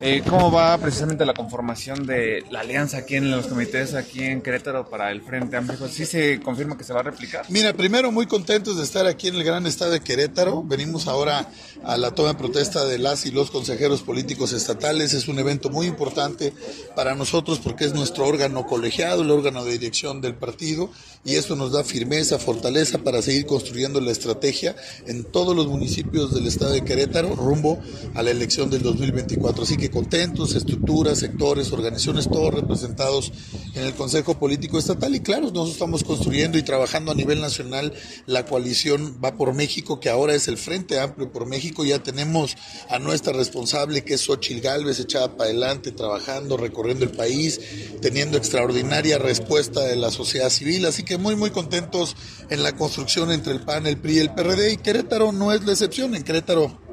Eh, ¿Cómo va precisamente la conformación de la alianza aquí en los comités, aquí en Querétaro para el Frente Amplio? ¿Sí se confirma que se va a replicar? Mira, primero muy contentos de estar aquí en el gran estado de Querétaro. Venimos ahora a la toma de protesta de las y los consejeros políticos estatales. Es un evento muy importante para nosotros porque es nuestro órgano colegiado, el órgano de dirección del partido y eso nos da firmeza, fortaleza para seguir construyendo la estrategia en todos los municipios del estado de Querétaro rumbo a la elección del 2024. Así que contentos, estructuras, sectores, organizaciones, todos representados en el Consejo Político Estatal. Y claro, nosotros estamos construyendo y trabajando a nivel nacional la coalición Va por México, que ahora es el Frente Amplio por México. Ya tenemos a nuestra responsable, que es Xochil Gálvez, echada para adelante, trabajando, recorriendo el país, teniendo extraordinaria respuesta de la sociedad civil. Así que muy, muy contentos en la construcción entre el PAN, el PRI y el PRD. Y Querétaro no es la excepción. En Querétaro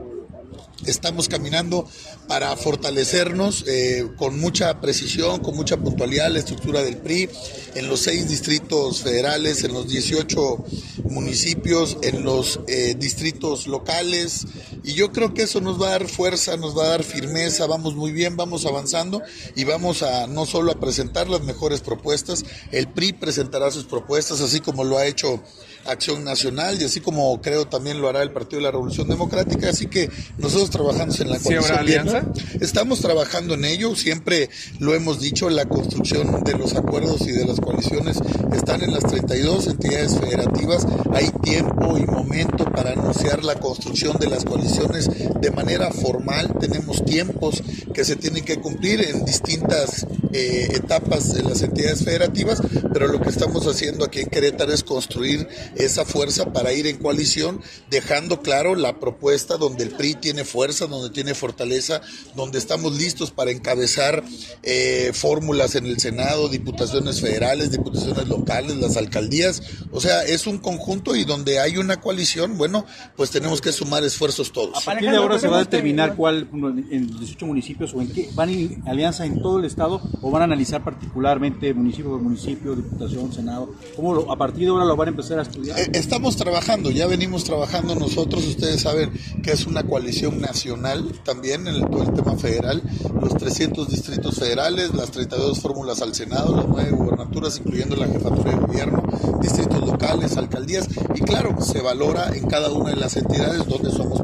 estamos caminando para fortalecernos eh, con mucha precisión, con mucha puntualidad la estructura del PRI en los seis distritos federales, en los 18 municipios, en los eh, distritos locales. Y yo creo que eso nos va a dar fuerza, nos va a dar firmeza, vamos muy bien, vamos avanzando y vamos a no solo a presentar las mejores propuestas, el PRI presentará sus propuestas, así como lo ha hecho Acción Nacional y así como creo también lo hará el Partido de la Revolución Democrática. Así que nosotros trabajamos en la coalición. alianza? Estamos trabajando en ello, siempre lo hemos dicho, la construcción de los acuerdos y de las coaliciones están en las 32 entidades federativas. Hay tiempo y momento para anunciar la construcción de las coaliciones de manera formal. Tenemos tiempos que se tienen que cumplir en distintas eh, etapas de las entidades federativas, pero lo que estamos haciendo aquí en Querétaro es construir esa fuerza para ir en coalición, dejando claro la propuesta donde el PRI tiene fuerza, donde tiene fortaleza, donde estamos listos para encabezar eh, fórmulas en el Senado, diputaciones federales, diputaciones locales, las alcaldías. O sea, es un conjunto y donde hay una coalición, bueno, pues tenemos que sumar esfuerzos todos. A partir de ahora se va a determinar cuál, en 18 municipios o en qué, van en alianza en todo el estado o van a analizar particularmente municipio por municipio, diputación, senado. ¿Cómo a partir de ahora lo van a empezar a estudiar? Eh, estamos trabajando, ya venimos trabajando nosotros, ustedes saben que es una coalición nacional también en todo el tema federal, los 300 distritos federales, las 32 fórmulas al Senado, las nueve gubernaturas, incluyendo la jefatura de gobierno, distritos locales, alcaldías, y claro, se valora en cada una de las entidades donde somos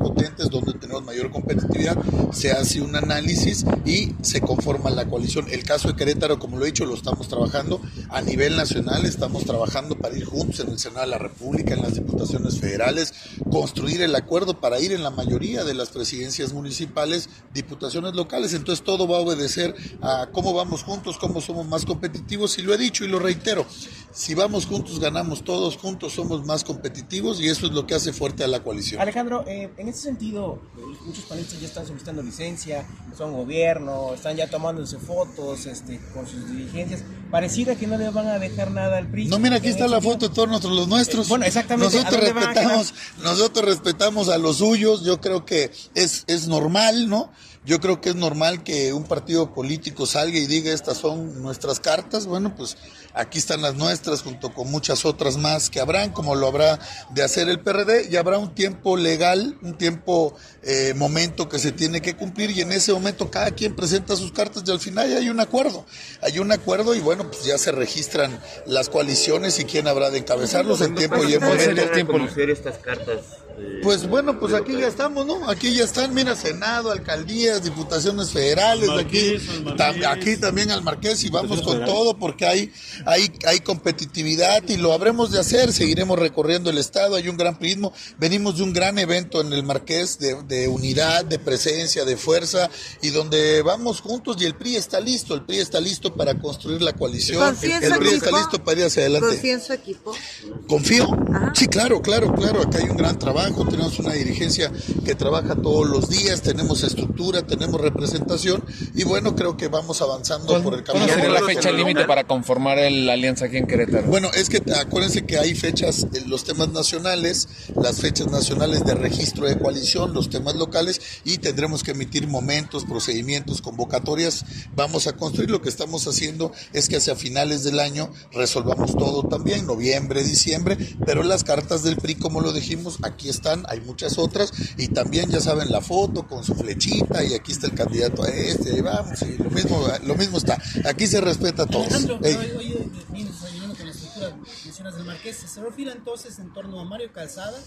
donde tenemos mayor competitividad, se hace un análisis y se conforma la coalición. El caso de Querétaro, como lo he dicho, lo estamos trabajando a nivel nacional, estamos trabajando para ir juntos en el Senado de la República, en las diputaciones federales, construir el acuerdo para ir en la mayoría de las presidencias municipales, diputaciones locales. Entonces todo va a obedecer a cómo vamos juntos, cómo somos más competitivos. Y lo he dicho y lo reitero, si vamos juntos, ganamos todos juntos, somos más competitivos y eso es lo que hace fuerte a la coalición. Alejandro, eh, en ese sentido, muchos panelistas ya están solicitando licencia, son gobierno, están ya tomándose fotos este, con sus dirigencias. Pareciera que no le van a dejar nada al PRI. No, mira, aquí está la foto de todos nuestros, los nuestros. bueno, exactamente. Nosotros respetamos, nosotros respetamos a los suyos, yo creo que es, es normal, ¿no? Yo creo que es normal que un partido político salga y diga estas son nuestras cartas. Bueno, pues aquí están las nuestras junto con muchas otras más que habrán, como lo habrá de hacer el PRD, y habrá un tiempo legal, un tiempo, eh, momento que se tiene que cumplir y en ese momento cada quien presenta sus cartas y al final ya hay un acuerdo. Hay un acuerdo y bueno, pues ya se registran las coaliciones y quién habrá de encabezarlos en tiempo y en momento. conocer estas cartas? Pues bueno, pues aquí ya estamos, ¿no? Aquí ya están, mira, Senado, alcaldías, diputaciones federales, aquí, aquí también al Marqués y vamos con todo porque hay, hay, hay competitividad y lo habremos de hacer, seguiremos recorriendo el estado, hay un gran prismo, venimos de un gran evento en el Marqués de, de unidad, de presencia, de fuerza y donde vamos juntos y el PRI está listo, el PRI está listo para construir la coalición, el PRI está listo para ir hacia adelante. ¿Confía en su equipo? ¿Confío? Sí, claro, claro, claro, acá hay un gran trabajo. Tenemos una dirigencia que trabaja todos los días, tenemos tenemos representación y bueno, creo que vamos avanzando por el camino. ¿Cuál sería la fecha límite para conformar la alianza aquí en Querétaro? Bueno, es que acuérdense que hay fechas, los temas nacionales, las fechas nacionales de registro de coalición, los temas locales y tendremos que emitir momentos, procedimientos, convocatorias. Vamos a construir, lo que estamos haciendo es que hacia finales del año resolvamos todo también, noviembre, diciembre, pero las cartas del PRI, como lo dijimos, aquí están, hay muchas otras, y también ya saben la foto con su flechita y y aquí está el candidato a este, y vamos, y lo mismo, lo mismo está. Aquí se respeta a todos. Alejandro, eh, vienes desayunando con la estructura mencionas del Marqués. ¿Se refiere entonces en torno a Mario Calzada?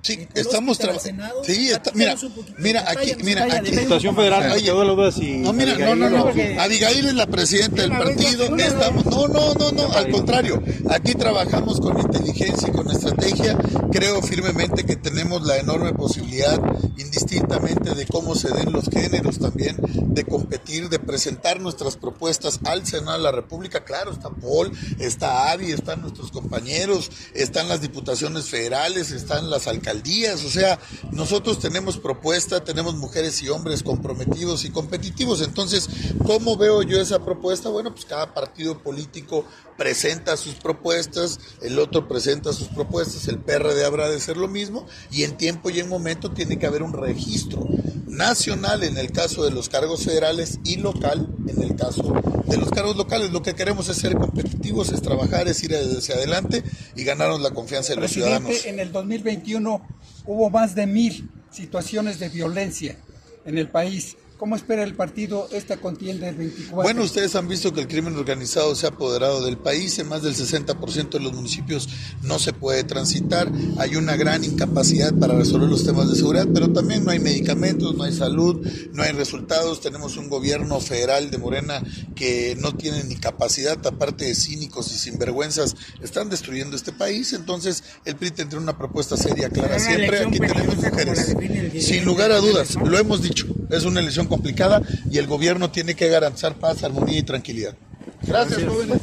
Sí, estamos trabajando. Sí, está- mira, mira, aquí, mira, aquí. Situación federal, Oye. No, mira, no, no, no. Abigail es la presidenta del partido. Estamos, no, no, no, no, al contrario. Aquí trabajamos con inteligencia y con estrategia. Creo firmemente que tenemos la enorme posibilidad, indistintamente de cómo se den los géneros también, de competir, de presentar nuestras propuestas al Senado de la República. Claro, está Paul, está Avi, están nuestros compañeros, están las diputaciones federales, están las alcaldías. O sea, nosotros tenemos propuesta, tenemos mujeres y hombres comprometidos y competitivos. Entonces, ¿cómo veo yo esa propuesta? Bueno, pues cada partido político presenta sus propuestas, el otro presenta sus propuestas, el PRD habrá de ser lo mismo y en tiempo y en momento tiene que haber un registro nacional en el caso de los cargos federales y local en el caso de los cargos locales. Lo que queremos es ser competitivos, es trabajar, es ir hacia adelante y ganarnos la confianza de los ciudadanos. Presidente, en el 2021 hubo más de mil situaciones de violencia en el país. ¿Cómo espera el partido esta contienda del 24? Bueno, ustedes han visto que el crimen organizado se ha apoderado del país. En más del 60% de los municipios no se puede transitar. Hay una gran incapacidad para resolver los temas de seguridad, pero también no hay medicamentos, no hay salud, no hay resultados. Tenemos un gobierno federal de Morena que no tiene ni capacidad, aparte de cínicos y sinvergüenzas, están destruyendo este país. Entonces, el PRI tendrá una propuesta seria, clara. Siempre aquí tenemos mujeres. Sin lugar a dudas, lo hemos dicho. Es una elección complicada y el gobierno tiene que garantizar paz, armonía y tranquilidad. Gracias, jóvenes.